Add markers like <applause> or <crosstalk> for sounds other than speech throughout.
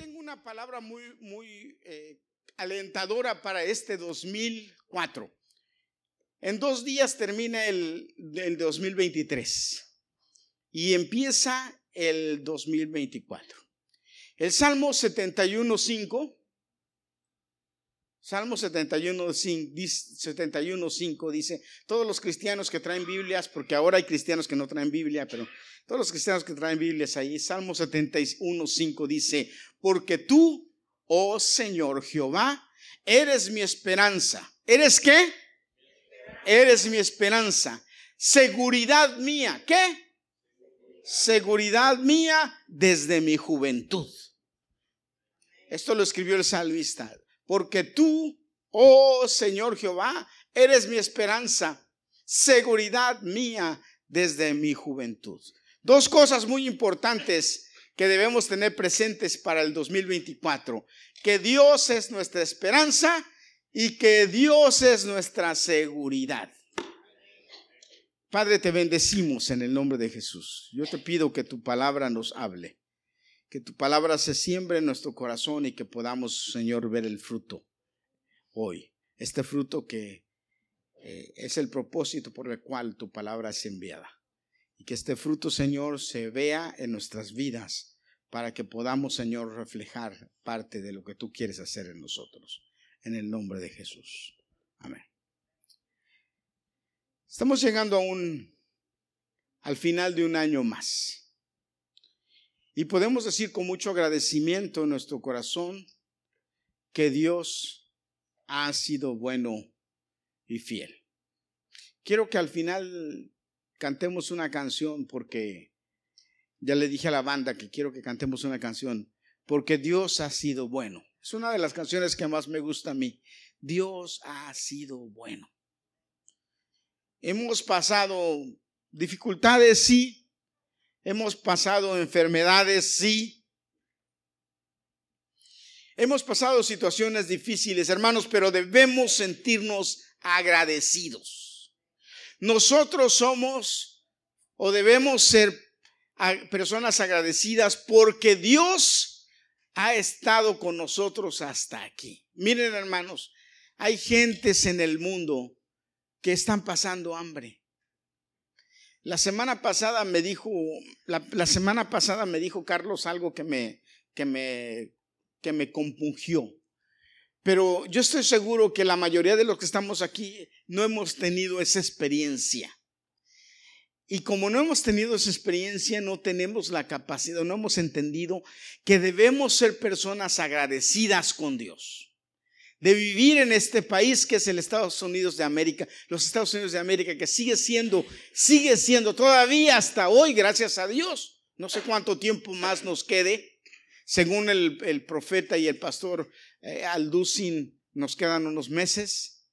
tengo una palabra muy, muy eh, alentadora para este 2004. En dos días termina el, el 2023 y empieza el 2024. El Salmo 71.5, Salmo 71.5 dice, todos los cristianos que traen Biblias, porque ahora hay cristianos que no traen Biblia, pero todos los cristianos que traen Biblias ahí, Salmo 71.5 dice, porque tú, oh Señor Jehová, eres mi esperanza. ¿Eres qué? Eres mi esperanza. Seguridad mía. ¿Qué? Seguridad mía desde mi juventud. Esto lo escribió el salmista. Porque tú, oh Señor Jehová, eres mi esperanza, seguridad mía desde mi juventud. Dos cosas muy importantes que debemos tener presentes para el 2024. Que Dios es nuestra esperanza y que Dios es nuestra seguridad. Padre, te bendecimos en el nombre de Jesús. Yo te pido que tu palabra nos hable, que tu palabra se siembre en nuestro corazón y que podamos, Señor, ver el fruto hoy. Este fruto que eh, es el propósito por el cual tu palabra es enviada. Y que este fruto, Señor, se vea en nuestras vidas para que podamos, Señor, reflejar parte de lo que tú quieres hacer en nosotros. En el nombre de Jesús. Amén. Estamos llegando a un, al final de un año más. Y podemos decir con mucho agradecimiento en nuestro corazón que Dios ha sido bueno y fiel. Quiero que al final cantemos una canción porque ya le dije a la banda que quiero que cantemos una canción porque Dios ha sido bueno. Es una de las canciones que más me gusta a mí. Dios ha sido bueno. Hemos pasado dificultades, sí. Hemos pasado enfermedades, sí. Hemos pasado situaciones difíciles, hermanos, pero debemos sentirnos agradecidos. Nosotros somos o debemos ser personas agradecidas porque Dios ha estado con nosotros hasta aquí. Miren hermanos, hay gentes en el mundo que están pasando hambre. La semana pasada me dijo, la, semana pasada me dijo Carlos algo que me, que me, que me compungió. Pero yo estoy seguro que la mayoría de los que estamos aquí no hemos tenido esa experiencia. Y como no hemos tenido esa experiencia, no tenemos la capacidad, no hemos entendido que debemos ser personas agradecidas con Dios. De vivir en este país que es el Estados Unidos de América, los Estados Unidos de América, que sigue siendo, sigue siendo todavía hasta hoy, gracias a Dios. No sé cuánto tiempo más nos quede. Según el, profeta y el pastor eh, Alducin, nos quedan unos meses.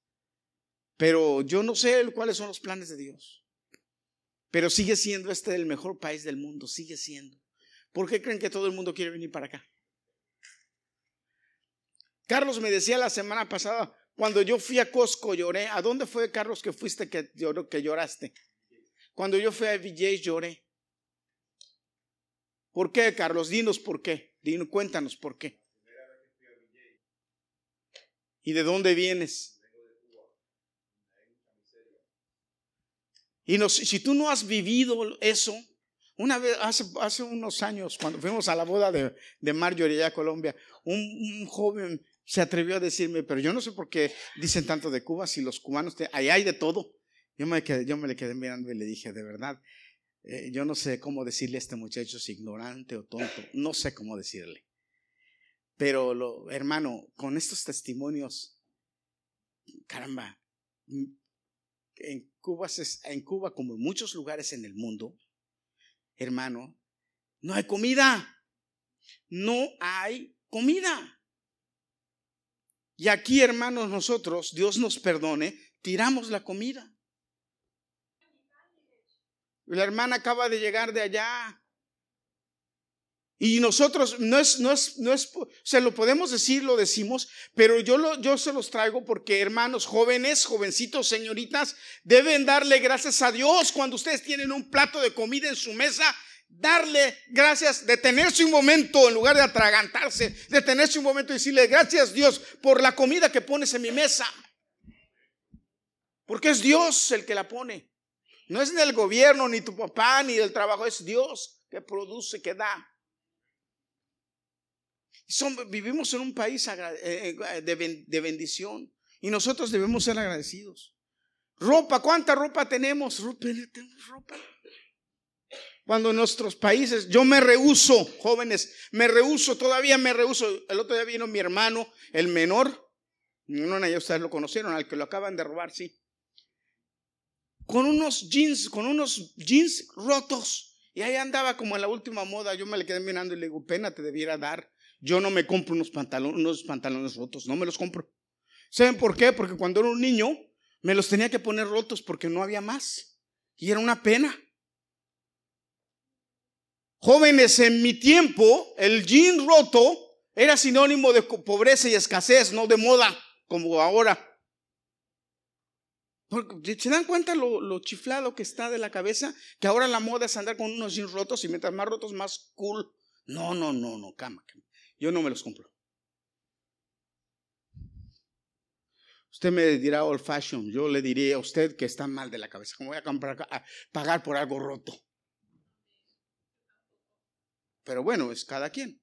Pero yo no sé cuáles son los planes de Dios. Pero sigue siendo este el mejor país del mundo, sigue siendo. ¿Por qué creen que todo el mundo quiere venir para acá? Carlos me decía la semana pasada, cuando yo fui a Costco lloré. ¿A dónde fue, Carlos, que fuiste que, lloró, que lloraste? Cuando yo fui a VJ lloré. ¿Por qué, Carlos? Dinos por qué. Dinos, cuéntanos por qué. ¿Y de dónde vienes? Y si tú no has vivido eso, una vez, hace, unos años, cuando fuimos a la boda de, de Marjorie a Colombia, un, joven se atrevió a decirme, pero yo no sé por qué dicen tanto de Cuba si los cubanos, ahí hay de todo. Yo me, quedé, yo me le quedé mirando y le dije, de verdad, eh, yo no sé cómo decirle a este muchacho si ignorante o tonto, no sé cómo decirle. Pero, hermano, con estos testimonios, caramba, en Cuba, en Cuba, como en muchos lugares en el mundo, hermano, no hay comida. No hay comida. Y aquí, hermanos, nosotros, Dios nos perdone, tiramos la comida. La hermana acaba de llegar de allá y nosotros, no es, no es, no es, se lo podemos decir, lo decimos, pero yo, lo, yo se los traigo porque hermanos jóvenes, jovencitos, señoritas, deben darle gracias a Dios cuando ustedes tienen un plato de comida en su mesa darle gracias, detenerse un momento en lugar de atragantarse, detenerse un momento y decirle gracias Dios por la comida que pones en mi mesa. Porque es Dios el que la pone. No es del gobierno, ni tu papá, ni del trabajo, es Dios que produce, que da. vivimos en un país eh, eh, de bendición y nosotros debemos ser agradecidos. Ropa, ¿cuánta ropa tenemos? Tenemos ropa. Cuando en nuestros países, yo me rehuso, jóvenes, me rehuso, todavía me rehuso. El otro día vino mi hermano, el menor, no, ya ustedes lo conocieron, al que lo acaban de robar, sí. Con unos jeans, con unos jeans rotos. Y ahí andaba como en la última moda. Yo me le quedé mirando y le digo, pena te debiera dar. Yo no me compro unos pantalones, unos pantalones rotos, no me los compro. ¿Saben por qué? Porque cuando era un niño me los tenía que poner rotos porque no había más. Y era una pena. Jóvenes, en mi tiempo, el jean roto era sinónimo de pobreza y escasez, no de moda, como ahora. ¿Se dan cuenta lo, chiflado que está de la cabeza? Que ahora la moda es andar con unos jeans rotos y mientras más rotos, más cool. No, no, no, no, cama. Yo no me los compro. Usted me dirá old fashion. Yo le diré a usted que está mal de la cabeza. ¿Cómo voy a, comprar, a pagar por algo roto? Pero bueno, es cada quien.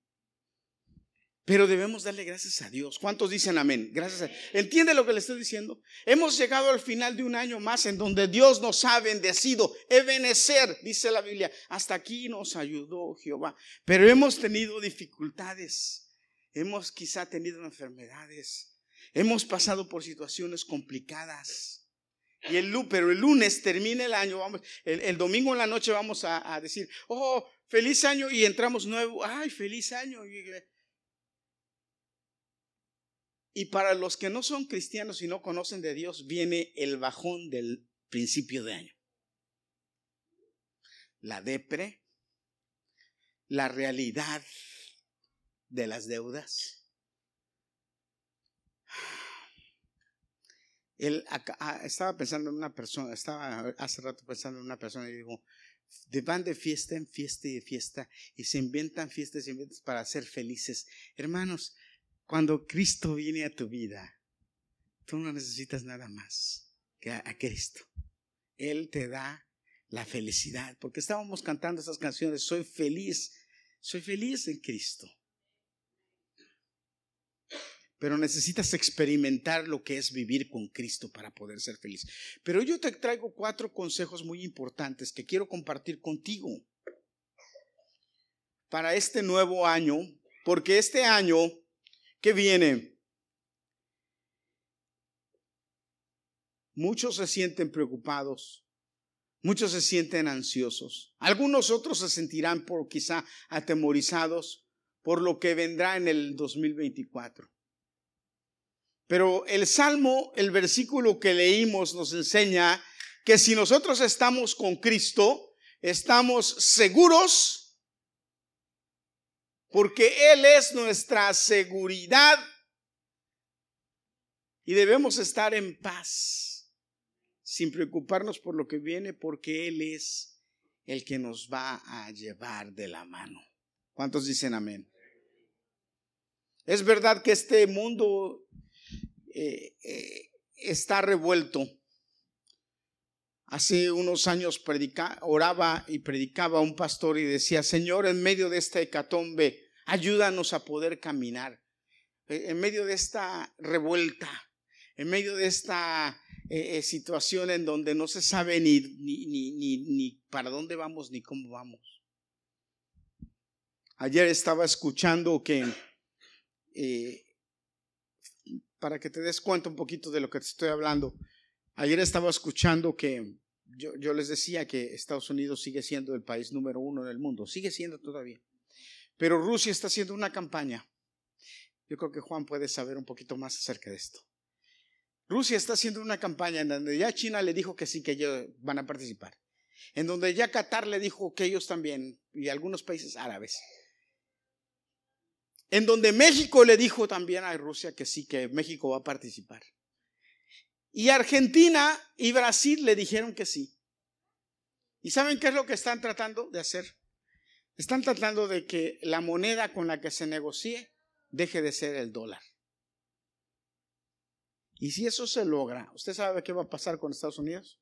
Pero debemos darle gracias a Dios. ¿Cuántos dicen amén? Gracias a ¿Entiende lo que le estoy diciendo? Hemos llegado al final de un año más en donde Dios nos ha bendecido. Ebenecer, dice la Biblia. Hasta aquí nos ayudó Jehová. Pero hemos tenido dificultades. Hemos quizá tenido enfermedades. Hemos pasado por situaciones complicadas. Y el, pero el lunes termina el año, vamos, el, domingo en la noche vamos a, a decir, oh, feliz año y entramos nuevo, ay, feliz año. Y para los que no son cristianos y no conocen de Dios, viene el bajón del principio de año. La depre, la realidad de las deudas. Él ah, estaba pensando en una persona, estaba hace rato pensando en una persona y digo, van de fiesta en fiesta y de fiesta y se inventan fiestas y inventan para ser felices. Hermanos, cuando Cristo viene a tu vida, tú no necesitas nada más que a, Cristo. Él te da la felicidad, porque estábamos cantando esas canciones, soy feliz, soy feliz en Cristo. Pero necesitas experimentar lo que es vivir con Cristo para poder ser feliz. Pero yo te traigo cuatro consejos muy importantes que quiero compartir contigo para este nuevo año, porque este año que viene, muchos se sienten preocupados, muchos se sienten ansiosos, algunos otros se sentirán por quizá atemorizados por lo que vendrá en el 2024. Pero el Salmo, el versículo que leímos nos enseña que si nosotros estamos con Cristo, estamos seguros porque Él es nuestra seguridad y debemos estar en paz sin preocuparnos por lo que viene porque Él es el que nos va a llevar de la mano. ¿Cuántos dicen amén? Es verdad que este mundo eh, eh, está revuelto. Hace unos años oraba y predicaba un pastor y decía, Señor, en medio de esta hecatombe, ayúdanos a poder caminar. Eh, en medio de esta revuelta, en medio de esta situación en donde no se sabe ni, ni, ni, ni, para dónde vamos ni cómo vamos. Ayer estaba escuchando que para que te des cuenta un poquito de lo que te estoy hablando. Ayer estaba escuchando que yo, les decía que Estados Unidos sigue siendo el país número uno en el mundo, sigue siendo todavía. Pero Rusia está haciendo una campaña. Yo creo que Juan puede saber un poquito más acerca de esto. Rusia está haciendo una campaña en donde ya China le dijo que sí, que ellos van a participar. En donde ya Qatar le dijo que ellos también, y algunos países árabes en donde México le dijo también a Rusia que sí, que México va a participar. Y Argentina y Brasil le dijeron que sí. ¿Y saben qué es lo que están tratando de hacer? Están tratando de que la moneda con la que se negocie deje de ser el dólar. Y si eso se logra, ¿usted sabe qué va a pasar con Estados Unidos?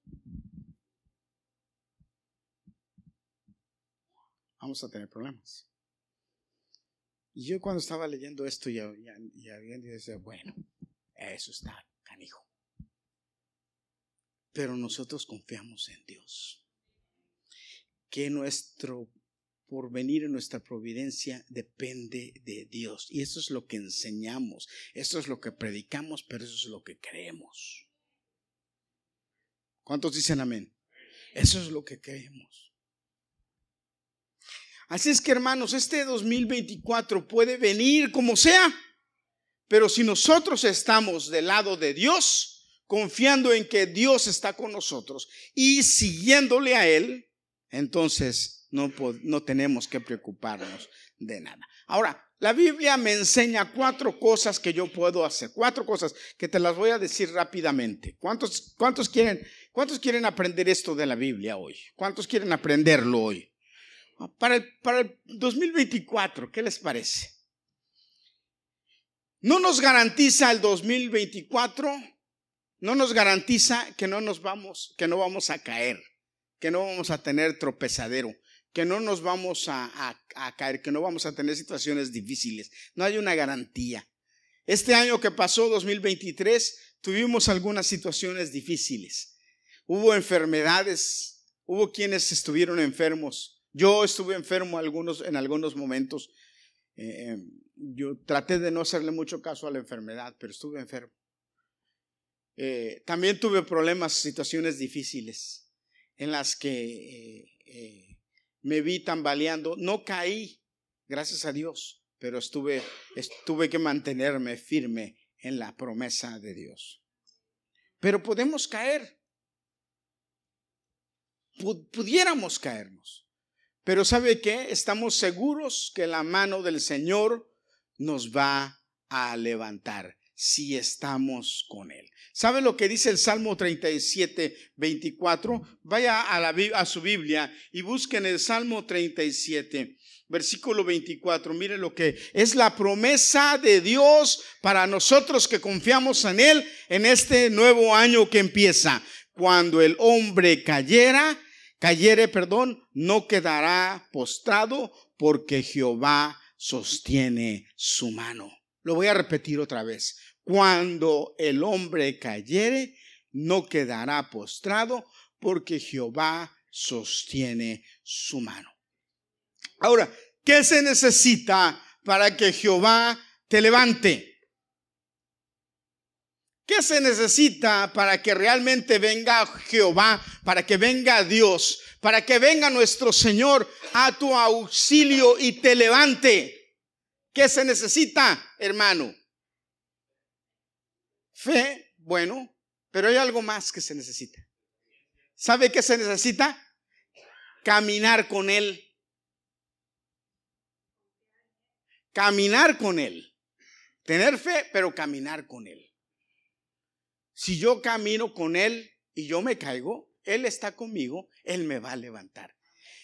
Vamos a tener problemas. Y yo cuando estaba leyendo esto ya, ya, ya decía, bueno, eso está canijo. Pero nosotros confiamos en Dios. Que nuestro porvenir en nuestra providencia depende de Dios. Y eso es lo que enseñamos, eso es lo que predicamos, pero eso es lo que creemos. ¿Cuántos dicen amén? Eso es lo que creemos. Así es que hermanos, este 2024 puede venir como sea, pero si nosotros estamos del lado de Dios, confiando en que Dios está con nosotros y siguiéndole a Él, entonces no, no tenemos que preocuparnos de nada. Ahora, la Biblia me enseña cuatro cosas que yo puedo hacer, cuatro cosas que te las voy a decir rápidamente. ¿Cuántos, cuántos, quieren, cuántos quieren aprender esto de la Biblia hoy? ¿Cuántos quieren aprenderlo hoy? Para el, para el 2024, ¿qué les parece? No nos garantiza el 2024, no nos garantiza que no nos vamos, que no vamos a caer, que no vamos a tener tropezadero, que no nos vamos a, a caer, que no vamos a tener situaciones difíciles. No hay una garantía. Este año que pasó, 2023, tuvimos algunas situaciones difíciles. Hubo enfermedades, hubo quienes estuvieron enfermos, yo estuve enfermo en algunos momentos. Eh, em, yo traté de no hacerle mucho caso a la enfermedad, pero estuve enfermo. Eh, también tuve problemas, situaciones difíciles en las que eh, me vi tambaleando. No caí, gracias a Dios, pero estuve, tuve que mantenerme firme en la promesa de Dios. Pero podemos caer. Pudiéramos caernos. Pero ¿sabe qué? Estamos seguros que la mano del Señor nos va a levantar si estamos con Él. ¿Sabe lo que dice el Salmo 37, 24? Vaya a, la, a su Biblia y busquen el Salmo 37, versículo 24. Mire lo que es la promesa de Dios para nosotros que confiamos en Él en este nuevo año que empieza. Cuando el hombre cayera, cayere, perdón, no quedará postrado porque Jehová sostiene su mano. Lo voy a repetir otra vez. Cuando el hombre cayere, no quedará postrado porque Jehová sostiene su mano. Ahora, ¿qué se necesita para que Jehová te levante? ¿Qué se necesita para que realmente venga Jehová, para que venga Dios, para que venga nuestro Señor a tu auxilio y te levante? ¿Qué se necesita, hermano? Fe, bueno, pero hay algo más que se necesita. ¿Sabe qué se necesita? Caminar con Él. Caminar con Él. Tener fe, pero caminar con Él. Si yo camino con Él y yo me caigo, Él está conmigo, Él me va a levantar.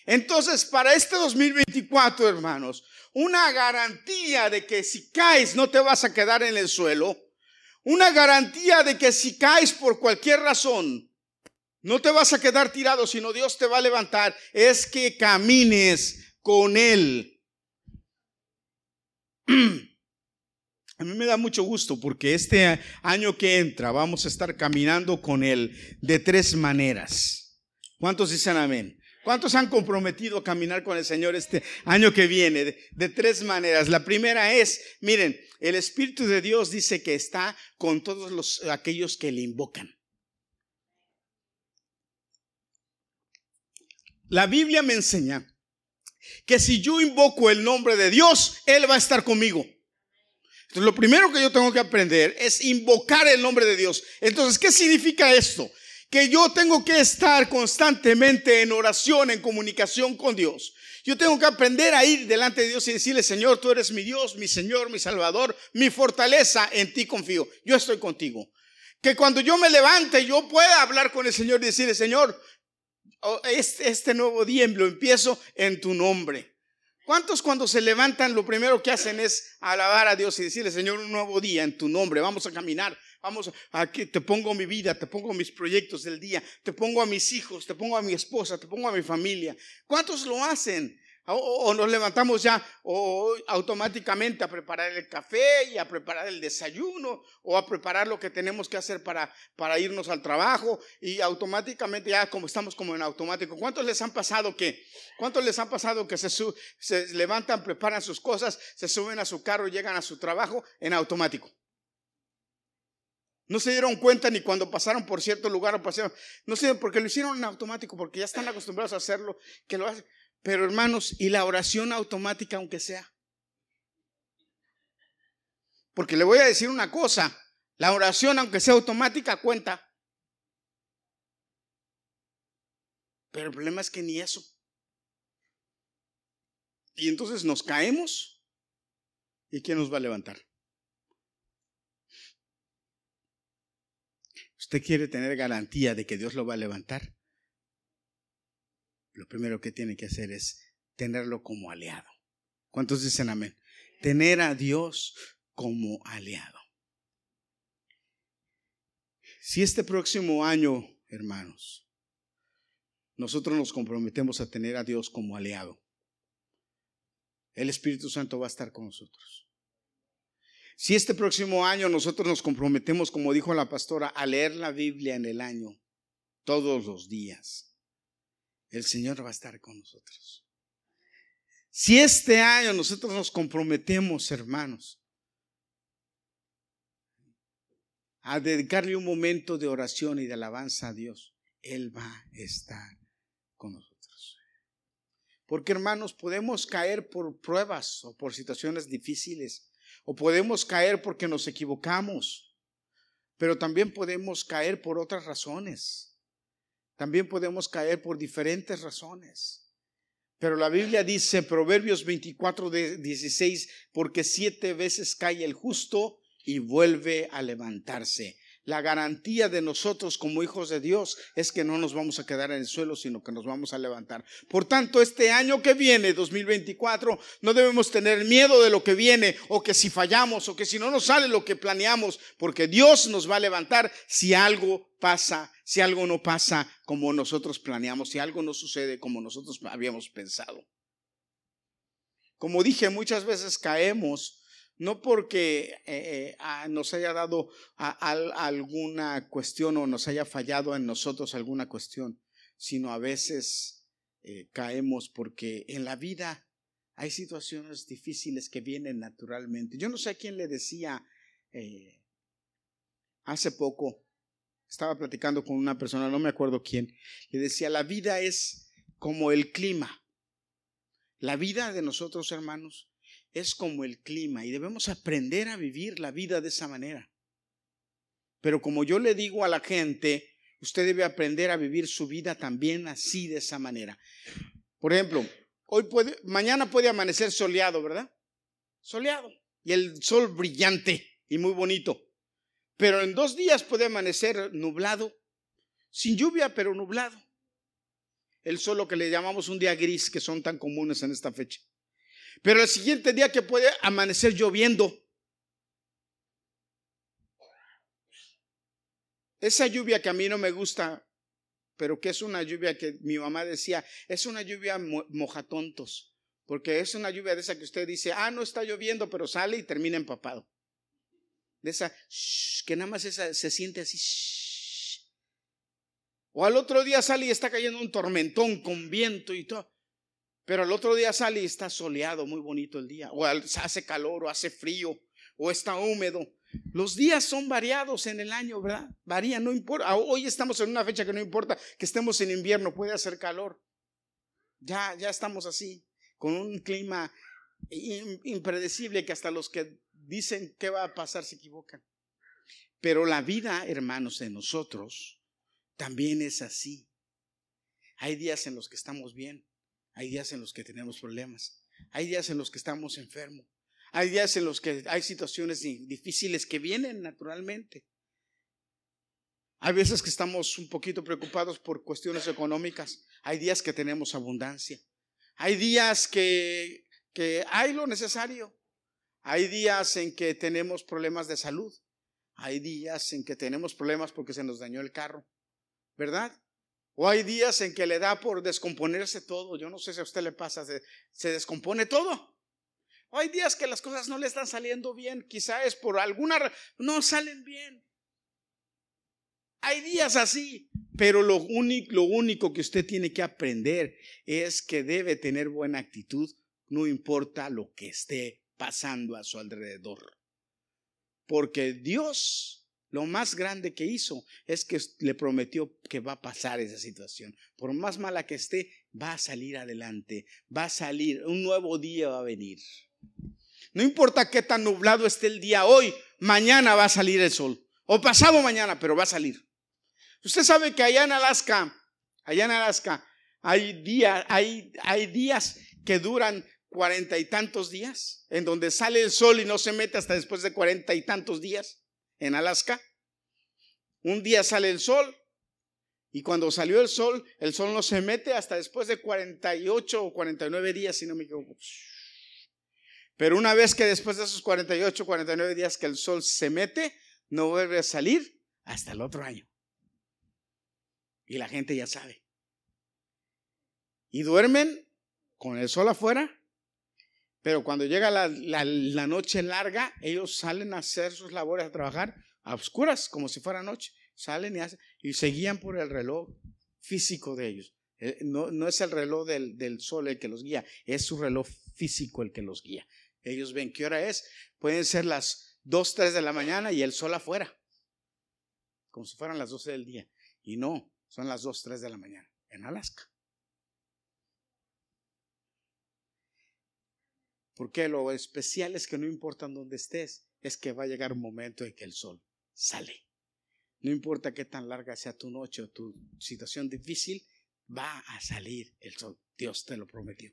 Entonces, para este 2024, hermanos, una garantía de que si caes no te vas a quedar en el suelo, una garantía de que si caes por cualquier razón, no te vas a quedar tirado, sino Dios te va a levantar, es que camines con Él. <clears throat> A mí me da mucho gusto porque este año que entra vamos a estar caminando con Él de tres maneras. ¿Cuántos dicen amén? ¿Cuántos han comprometido a caminar con el Señor este año que viene? De, tres maneras. La primera es, miren, el Espíritu de Dios dice que está con todos los, aquellos que le invocan. La Biblia me enseña que si yo invoco el nombre de Dios, Él va a estar conmigo. Entonces, lo primero que yo tengo que aprender es invocar el nombre de Dios. Entonces, ¿qué significa esto? Que yo tengo que estar constantemente en oración, en comunicación con Dios. Yo tengo que aprender a ir delante de Dios y decirle, Señor, tú eres mi Dios, mi Señor, mi Salvador, mi fortaleza, en ti confío. Yo estoy contigo. Que cuando yo me levante, yo pueda hablar con el Señor y decirle, Señor, oh, este, este nuevo día lo empiezo en tu nombre. ¿Cuántos cuando se levantan lo primero que hacen es alabar a Dios y decirle, Señor, un nuevo día en tu nombre, vamos a caminar, vamos a que te pongo mi vida, te pongo mis proyectos del día, te pongo a mis hijos, te pongo a mi esposa, te pongo a mi familia? ¿Cuántos lo hacen? O, nos levantamos ya o automáticamente a preparar el café y a preparar el desayuno o a preparar lo que tenemos que hacer para, para irnos al trabajo y automáticamente ya como estamos como en automático. ¿Cuántos les han pasado que, cuántos les han pasado que se, se levantan, preparan sus cosas, se suben a su carro y llegan a su trabajo en automático? No se dieron cuenta ni cuando pasaron por cierto lugar o pasaron. No sé, porque lo hicieron en automático, porque ya están acostumbrados a hacerlo, que lo hacen. Pero hermanos, ¿y la oración automática aunque sea? Porque le voy a decir una cosa, la oración aunque sea automática cuenta. Pero el problema es que ni eso. Y entonces nos caemos. ¿Y quién nos va a levantar? ¿Usted quiere tener garantía de que Dios lo va a levantar? Lo primero que tiene que hacer es tenerlo como aliado. ¿Cuántos dicen amén? Tener a Dios como aliado. Si este próximo año, hermanos, nosotros nos comprometemos a tener a Dios como aliado, el Espíritu Santo va a estar con nosotros. Si este próximo año nosotros nos comprometemos, como dijo la pastora, a leer la Biblia en el año, todos los días, el Señor va a estar con nosotros. Si este año nosotros nos comprometemos, hermanos, a dedicarle un momento de oración y de alabanza a Dios, Él va a estar con nosotros. Porque, hermanos, podemos caer por pruebas o por situaciones difíciles, o podemos caer porque nos equivocamos, pero también podemos caer por otras razones. También podemos caer por diferentes razones. Pero la Biblia dice, Proverbios 24, 16, porque siete veces cae el justo y vuelve a levantarse. La garantía de nosotros como hijos de Dios es que no nos vamos a quedar en el suelo, sino que nos vamos a levantar. Por tanto, este año que viene, 2024, no debemos tener miedo de lo que viene o que si fallamos o que si no nos sale lo que planeamos, porque Dios nos va a levantar si algo pasa, si algo no pasa como nosotros planeamos, si algo no sucede como nosotros habíamos pensado. Como dije, muchas veces caemos no porque eh, eh, ah, nos haya dado alguna cuestión o nos haya fallado en nosotros alguna cuestión, sino a veces eh, caemos porque en la vida hay situaciones difíciles que vienen naturalmente. Yo no sé a quién le decía hace poco, estaba platicando con una persona, no me acuerdo quién, le decía, la vida es como el clima. La vida de nosotros, hermanos, es como el clima y debemos aprender a vivir la vida de esa manera. Pero como yo le digo a la gente, usted debe aprender a vivir su vida también así de esa manera. Por ejemplo, hoy puede, mañana puede amanecer soleado, ¿verdad? Soleado. Y el sol brillante y muy bonito. Pero en dos días puede amanecer nublado, sin lluvia, pero nublado. El sol lo que le llamamos un día gris, que son tan comunes en esta fecha. Pero el siguiente día que puede amanecer lloviendo. Esa lluvia que a mí no me gusta, pero que es una lluvia que mi mamá decía, es una lluvia mojatontos, porque es una lluvia de esa que usted dice, ah, no está lloviendo, pero sale y termina empapado. De esa, que nada más se siente así. O al otro día sale y está cayendo un tormentón con viento y todo. Pero el otro día sale y está soleado, muy bonito el día. O hace calor, o hace frío, o está húmedo. Los días son variados en el año, ¿verdad? Varían, no importa. Hoy estamos en una fecha que no importa que estemos en invierno, puede hacer calor. Ya, ya estamos así, con un clima impredecible que hasta los que dicen qué va a pasar se equivocan. Pero la vida, hermanos, de nosotros también es así. Hay días en los que estamos bien, hay días en los que tenemos problemas. Hay días en los que estamos enfermos. Hay días en los que hay situaciones difíciles que vienen naturalmente. Hay veces que estamos un poquito preocupados por cuestiones económicas. Hay días que tenemos abundancia. Hay días que que hay lo necesario. Hay días en que tenemos problemas de salud. Hay días en que tenemos problemas porque se nos dañó el carro, ¿verdad? O hay días en que le da por descomponerse todo. Yo no sé si a usted le pasa, se, descompone todo. O hay días que las cosas no le están saliendo bien. Quizá es por alguna no salen bien. Hay días así, pero lo único que usted tiene que aprender es que debe tener buena actitud, no importa lo que esté pasando a su alrededor. Porque Dios, lo más grande que hizo es que le prometió que va a pasar esa situación. Por más mala que esté, va a salir adelante, va a salir, un nuevo día va a venir. No importa qué tan nublado esté el día hoy, mañana va a salir el sol. O pasado mañana, pero va a salir. Usted sabe que allá en Alaska, allá en Alaska, hay, días, hay, hay días que duran cuarenta y tantos días, en donde sale el sol y no se mete hasta después de cuarenta y tantos días en Alaska. Un día sale el sol y cuando salió el sol, el sol no se mete hasta después de 48 o 49 días, si no me equivoco. Pero una vez que después de esos 48 o 49 días que el sol se mete, no vuelve a salir hasta el otro año. Y la gente ya sabe. Y duermen con el sol afuera pero cuando llega la, noche larga, ellos salen a hacer sus labores, a trabajar a oscuras, como si fuera noche. Salen y, hacen, y por el reloj físico de ellos. Eh, no, no es el reloj del, del, sol el que los guía, es su reloj físico el que los guía. Ellos ven qué hora es. Pueden ser las 2, 3 de la mañana y el sol afuera, como si fueran las 12 del día. Y no, son las 2, 3 de la mañana en Alaska. Porque lo especial es que no importa dónde estés, es que va a llegar un momento en que el sol sale. No importa qué tan larga sea tu noche o tu situación difícil, va a salir el sol. Dios te lo prometió.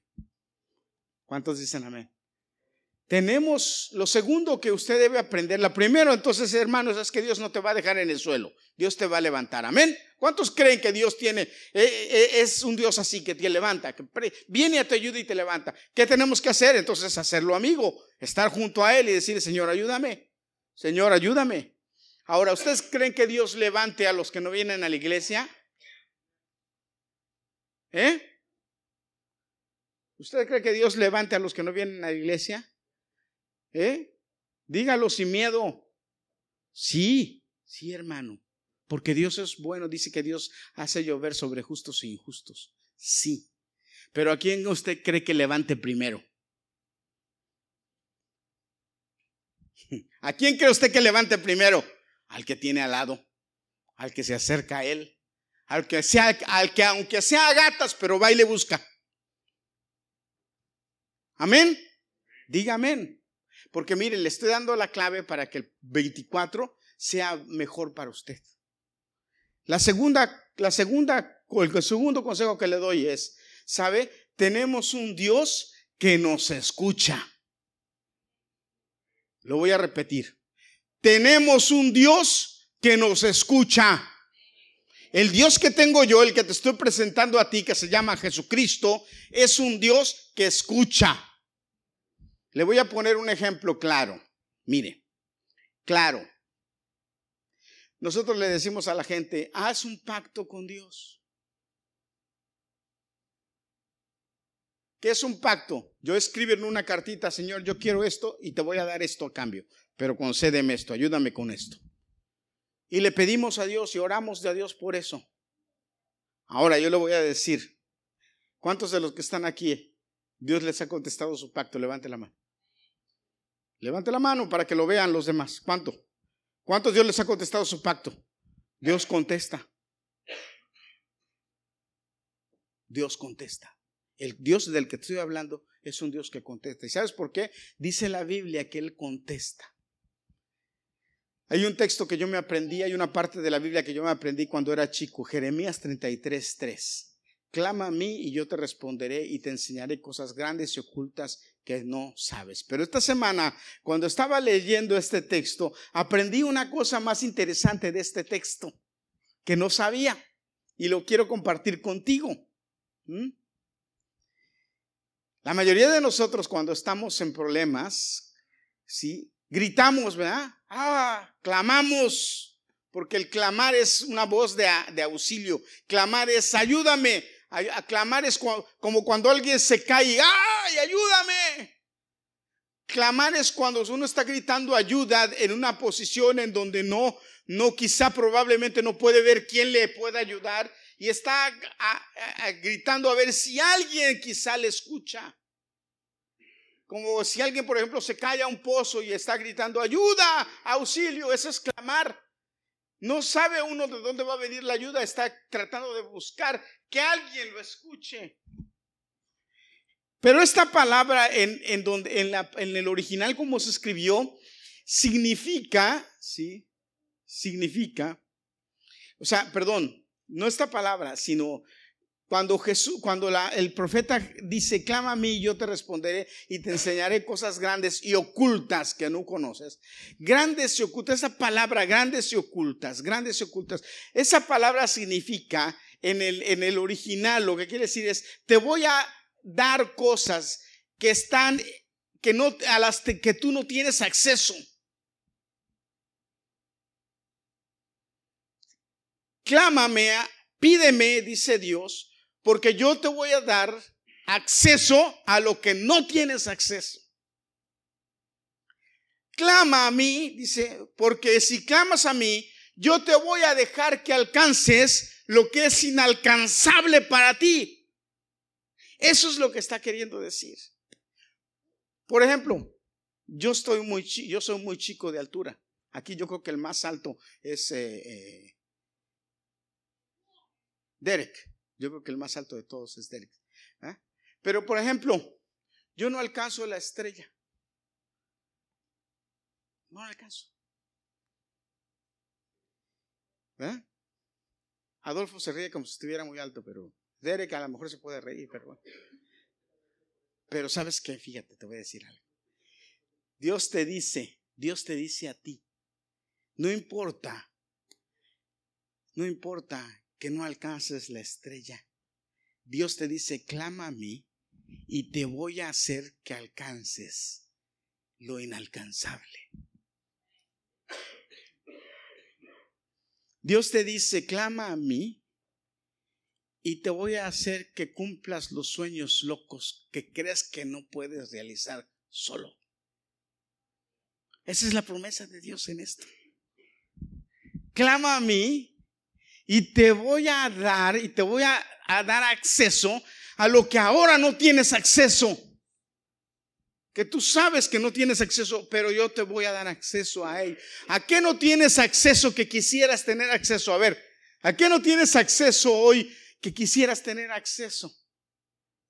¿Cuántos dicen amén? Tenemos lo segundo que usted debe aprender. La primero, entonces, hermanos, es que Dios no te va a dejar en el suelo. Dios te va a levantar. Amén. ¿Cuántos creen que Dios tiene, eh, eh, es un Dios así que te levanta, que viene a tu ayuda y te levanta? ¿Qué tenemos que hacer? Entonces, hacerlo amigo, estar junto a Él y decirle, Señor, ayúdame. Señor, ayúdame. Ahora, ¿ustedes creen que Dios levante a los que no vienen a la iglesia? ¿Eh? ¿Usted cree que Dios levante a los que no vienen a la iglesia? ¿Eh? Dígalo sin miedo. Sí, sí, hermano. Porque Dios es bueno. Dice que Dios hace llover sobre justos e injustos. Sí. Pero ¿a quién usted cree que levante primero? ¿A quién cree usted que levante primero? Al que tiene al lado, al que se acerca a él, al que sea, al que aunque sea gatas, pero va y le busca. Amén. Diga amén. Porque mire, le estoy dando la clave para que el 24 sea mejor para usted. La segunda, la segunda, el segundo consejo que le doy es, ¿sabe? Tenemos un Dios que nos escucha. Lo voy a repetir. Tenemos un Dios que nos escucha. El Dios que tengo yo, el que te estoy presentando a ti, que se llama Jesucristo, es un Dios que escucha. Le voy a poner un ejemplo claro. Mire, claro. Nosotros le decimos a la gente, haz un pacto con Dios. ¿Qué es un pacto? Yo escribo en una cartita, Señor, yo quiero esto y te voy a dar esto a cambio, pero concédeme esto, ayúdame con esto. Y le pedimos a Dios y oramos a Dios por eso. Ahora yo le voy a decir, ¿cuántos de los que están aquí Dios les ha contestado su pacto? Levante la mano. Levante la mano para que lo vean los demás. ¿Cuánto? ¿Cuántos Dios les ha contestado su pacto? Dios contesta. Dios contesta. El Dios del que estoy hablando es un Dios que contesta. ¿Y sabes por qué? Dice la Biblia que Él contesta. Hay un texto que yo me aprendí, hay una parte de la Biblia que yo me aprendí cuando era chico, Jeremías 33, 3. Clama a mí y yo te responderé y te enseñaré cosas grandes y ocultas que no sabes. Pero esta semana, cuando estaba leyendo este texto, aprendí una cosa más interesante de este texto que no sabía y lo quiero compartir contigo. ¿Mm? La mayoría de nosotros cuando estamos en problemas, ¿sí? Gritamos, ¿verdad? Ah, clamamos, porque el clamar es una voz de, de auxilio. Clamar es ayúdame. Clamar es como cuando alguien se cae, ¡ay, ayúdame! Clamar es cuando uno está gritando ayuda en una posición en donde no, no, quizá probablemente no puede ver quién le puede ayudar y está gritando a ver si alguien quizá le escucha. Como si alguien, por ejemplo, se cae a un pozo y está gritando, ayuda, auxilio, eso es clamar. No sabe uno de dónde va a venir la ayuda, está tratando de buscar que alguien lo escuche. Pero esta palabra en, en donde, en, la, en el original como se escribió, significa, ¿sí? Significa, o sea, perdón, no esta palabra, sino cuando Jesús, cuando el profeta dice, clama a mí, yo te responderé y te enseñaré cosas grandes y ocultas que no conoces. Grandes y ocultas, esa palabra, grandes y ocultas, grandes y ocultas, esa palabra significa en el, en el original, lo que quiere decir es, te voy a dar cosas que están, que no, a las que tú no tienes acceso. Clámame, pídeme, dice Dios, porque yo te voy a dar acceso a lo que no tienes acceso. Clama a mí, dice, porque si clamas a mí, yo te voy a dejar que alcances lo que es inalcanzable para ti. Eso es lo que está queriendo decir. Por ejemplo, yo estoy muy yo soy muy chico de altura. Aquí yo creo que el más alto es eh, eh, Derek. Yo creo que el más alto de todos es Derek. ¿ah? Pero, por ejemplo, yo no alcanzo la estrella. No alcanzo. ¿Eh? Adolfo se ríe como si estuviera muy alto, pero Derek a lo mejor se puede reír, pero sabes qué, fíjate, te voy a decir algo. Dios te dice, Dios te dice a ti, no importa, no importa que no alcances la estrella. Dios te dice, clama a mí y te voy a hacer que alcances lo inalcanzable. Dios te dice, clama a mí y te voy a hacer que cumplas los sueños locos que crees que no puedes realizar solo. Esa es la promesa de Dios en esto. Clama a mí y te voy a dar y te voy a, dar acceso a lo que ahora no tienes acceso. Que tú sabes que no tienes acceso, pero yo te voy a dar acceso a él. ¿A qué no tienes acceso que quisieras tener acceso? A ver, ¿a qué no tienes acceso hoy que quisieras tener acceso?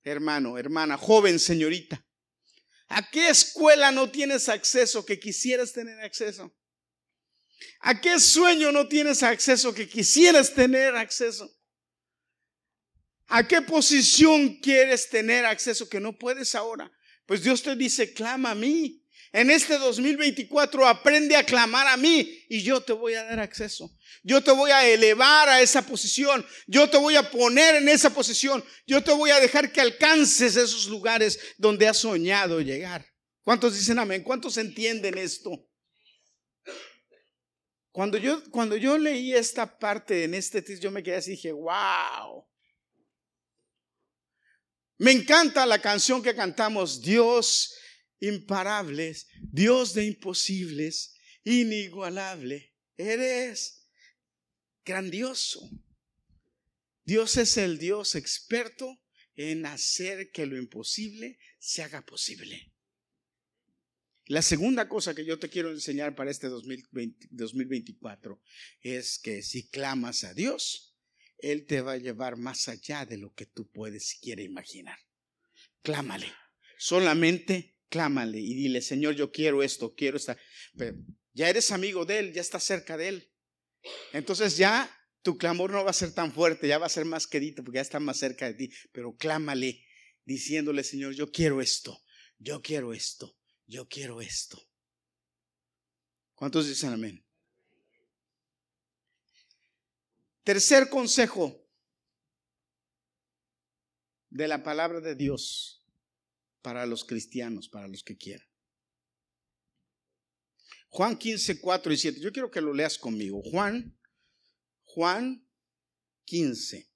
Hermano, hermana, joven, señorita. ¿A qué escuela no tienes acceso que quisieras tener acceso? ¿A qué sueño no tienes acceso que quisieras tener acceso? ¿A qué posición quieres tener acceso que no puedes ahora? Pues Dios te dice, clama a mí. En este 2024 aprende a clamar a mí y yo te voy a dar acceso. Yo te voy a elevar a esa posición. Yo te voy a poner en esa posición. Yo te voy a dejar que alcances esos lugares donde has soñado llegar. ¿Cuántos dicen amén? ¿Cuántos entienden esto? Cuando yo, cuando yo leí esta parte en este texto, yo me quedé así y dije, wow. Me encanta la canción que cantamos, Dios imparables, Dios de imposibles, inigualable. Eres grandioso. Dios es el Dios experto en hacer que lo imposible se haga posible. La segunda cosa que yo te quiero enseñar para este 2024 es que si clamas a Dios, Él te va a llevar más allá de lo que tú puedes siquiera imaginar. Clámale, solamente clámale y dile, Señor, yo quiero esto, quiero esta. ya eres amigo de Él, ya estás cerca de Él. Entonces ya tu clamor no va a ser tan fuerte, ya va a ser más quedito porque ya está más cerca de ti, pero clámale diciéndole, Señor, yo quiero esto, yo quiero esto yo quiero esto. ¿Cuántos dicen amén? Tercer consejo de la palabra de Dios. para los cristianos, para los que quieran. Juan 15, 4 y 7. Yo quiero que lo leas conmigo. Juan, Juan 15.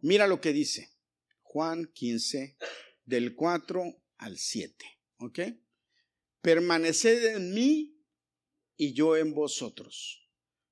Mira lo que dice. Juan 15, del 4 al 7. ¿Ok? Permaneced en mí y yo en vosotros.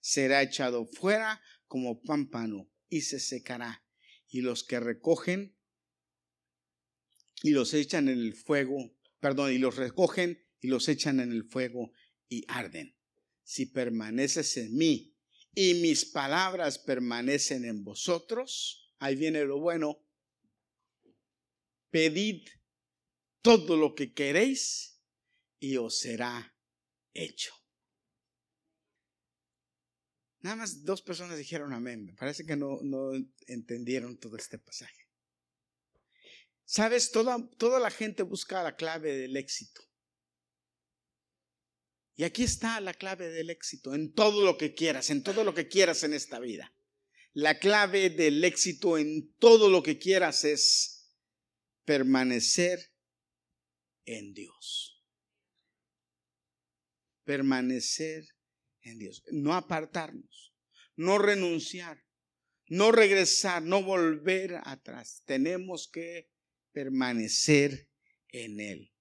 será echado fuera como pámpano y se secará. Y los que recogen y los echan en el fuego, perdón, y los recogen y los echan en el fuego y arden. Si permaneces en mí y mis palabras permanecen en vosotros, ahí viene lo bueno, pedid todo lo que queréis y os será hecho. Nada más dos personas dijeron amén. Me parece que no, no entendieron todo este pasaje. Sabes, toda, toda la gente busca la clave del éxito. Y aquí está la clave del éxito, en todo lo que quieras, en todo lo que quieras en esta vida. La clave del éxito en todo lo que quieras es permanecer en Dios permanecer en Dios, no apartarnos, no renunciar, no regresar, no volver atrás. Tenemos que permanecer en Él.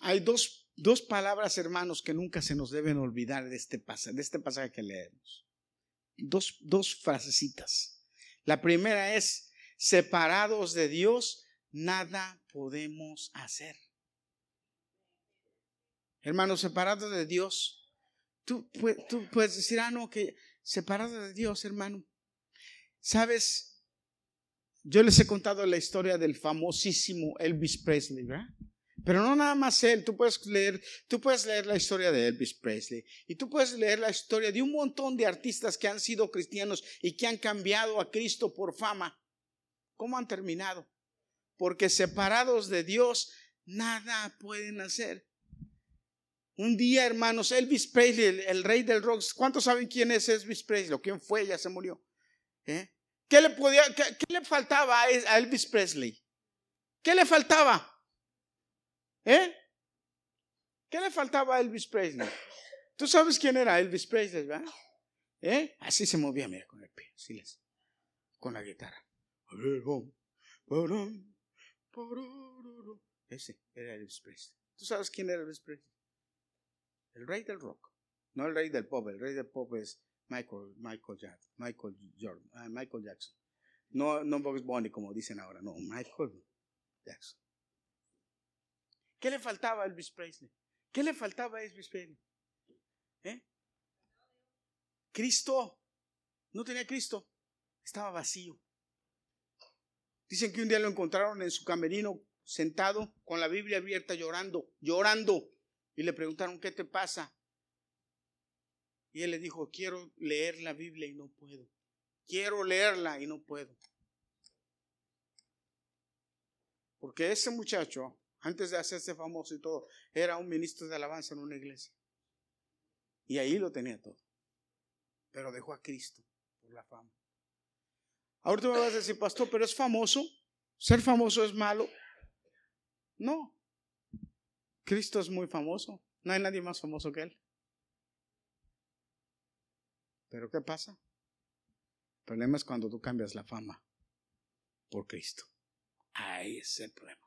Hay dos, dos palabras, hermanos, que nunca se nos deben olvidar de este pasaje, de este pasaje que leemos. Dos, dos frasecitas. La primera es, separados de Dios, nada podemos hacer. Hermano, separado de Dios, tú, puedes decir, ah, no, que separado de Dios, hermano. Sabes, yo les he contado la historia del famosísimo Elvis Presley, ¿verdad? Pero no nada más él, tú puedes leer, tú puedes leer la historia de Elvis Presley y tú puedes leer la historia de un montón de artistas que han sido cristianos y que han cambiado a Cristo por fama. ¿Cómo han terminado? Porque separados de Dios, nada pueden hacer. Un día, hermanos, Elvis Presley, el, rey del rock, ¿cuántos saben quién es Elvis Presley o quién fue? Ya se murió. ¿Eh? ¿Qué, le podía, qué, le faltaba a Elvis Presley? ¿Qué le faltaba? ¿Eh? ¿Qué le faltaba a Elvis Presley? Tú sabes quién era Elvis Presley, ¿verdad? ¿Eh? Así se movía, mira, con el pie, así les, con la guitarra. Ese era Elvis Presley. ¿Tú sabes quién era Elvis Presley? El rey del rock. No el rey del pop. El rey del pop es Michael, Michael, Jackson, Michael, Jordan, ah, Michael Jackson. No, no Box Bunny como dicen ahora. No, Michael Jackson. ¿Qué le faltaba a Elvis Presley? ¿Qué le faltaba a Elvis Presley? ¿Eh? Cristo. No tenía Cristo. Estaba vacío. Dicen que un día lo encontraron en su camerino sentado con la Biblia abierta llorando, llorando. Y le preguntaron, ¿qué te pasa? Y él le dijo, quiero leer la Biblia y no puedo. Quiero leerla y no puedo. Porque ese muchacho, antes de hacerse famoso y todo, era un ministro de alabanza en una iglesia. Y ahí lo tenía todo. Pero dejó a Cristo por la fama. Ahora tú me vas a decir, pastor, pero es famoso. ¿Ser famoso es malo? No. Cristo es muy famoso. No hay nadie más famoso que Él. Pero ¿qué pasa? El problema es cuando tú cambias la fama por Cristo. Ahí es el problema.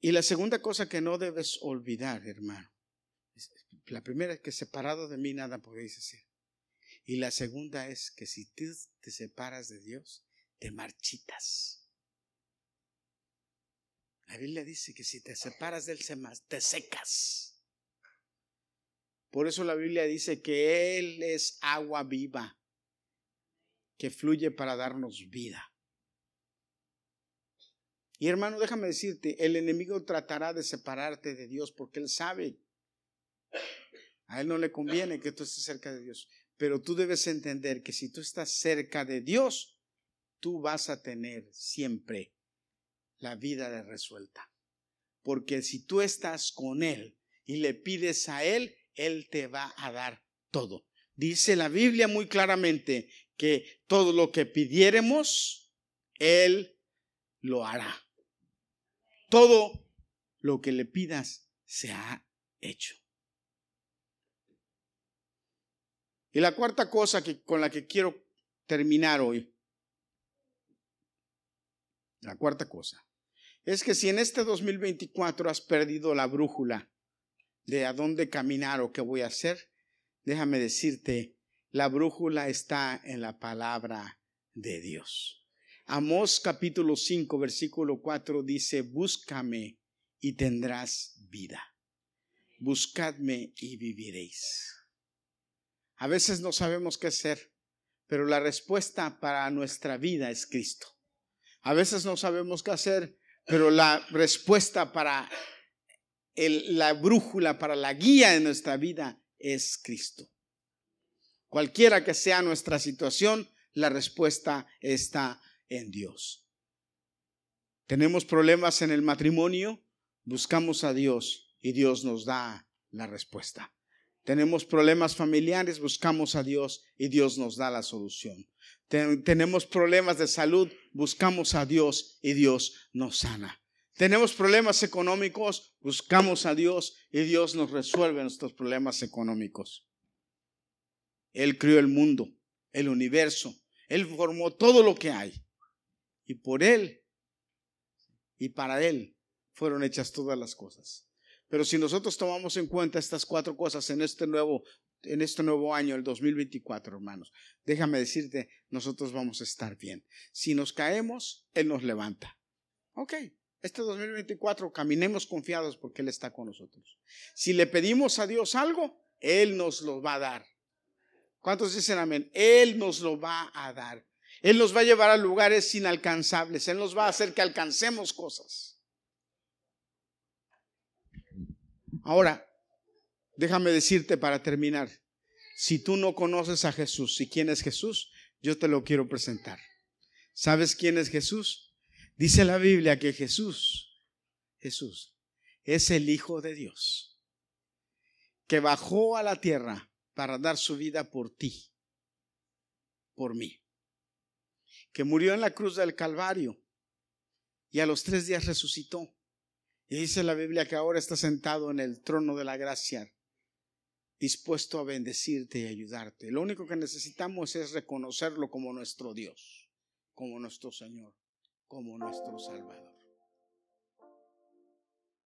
Y la segunda cosa que no debes olvidar, hermano, la primera es que separado de mí nada podéis hacer. Y la segunda es que si tú te separas de Dios, te marchitas. La Biblia dice que si te separas del semas, te secas. Por eso la Biblia dice que Él es agua viva. que fluye para darnos vida. Y hermano, déjame decirte, el enemigo tratará de separarte de Dios porque él sabe. A él no le conviene que tú estés cerca de Dios. Pero tú debes entender que si tú estás cerca de Dios, tú vas a tener siempre la vida de resuelta. Porque si tú estás con Él y le pides a Él, Él te va a dar todo. Dice la Biblia muy claramente que todo lo que pidiéremos, Él lo hará todo lo que le pidas se ha hecho. Y la cuarta cosa que, con la que quiero terminar hoy, la cuarta cosa, es que si en este 2024 has perdido la brújula de a dónde caminar o qué voy a hacer, déjame decirte, la brújula está en la palabra de Dios. Amós capítulo 5, versículo 4 dice, búscame y tendrás vida. Buscadme y viviréis. A veces no sabemos qué hacer, pero la respuesta para nuestra vida es Cristo. A veces no sabemos qué hacer, pero la respuesta para la brújula, para la guía de nuestra vida es Cristo. Cualquiera que sea nuestra situación, la respuesta está en Dios. Tenemos problemas en el matrimonio, buscamos a Dios y Dios nos da la respuesta. Tenemos problemas familiares, buscamos a Dios y Dios nos da la solución. Tenemos problemas de salud, buscamos a Dios y Dios nos sana. Tenemos problemas económicos, buscamos a Dios y Dios nos resuelve nuestros problemas económicos. Él creó el mundo, el universo, Él formó todo lo que hay y por Él y para Él fueron hechas todas las cosas. Pero si nosotros tomamos en cuenta estas cuatro cosas en este nuevo, en este nuevo año, el 2024, hermanos, déjame decirte, nosotros vamos a estar bien. Si nos caemos, Él nos levanta. Ok, este 2024 caminemos confiados porque Él está con nosotros. Si le pedimos a Dios algo, Él nos lo va a dar. ¿Cuántos dicen amén? Él nos lo va a dar. Él nos va a llevar a lugares inalcanzables. Él nos va a hacer que alcancemos cosas. Ahora, déjame decirte para terminar, si tú no conoces a Jesús y quién es Jesús, yo te lo quiero presentar. ¿Sabes quién es Jesús? Dice la Biblia que Jesús, Jesús, es el Hijo de Dios, que bajó a la tierra para dar su vida por ti, por mí que murió en la cruz del Calvario y a los tres días resucitó. Y dice la Biblia que ahora está sentado en el trono de la gracia, dispuesto a bendecirte y ayudarte. Lo único que necesitamos es reconocerlo como nuestro Dios, como nuestro Señor, como nuestro Salvador.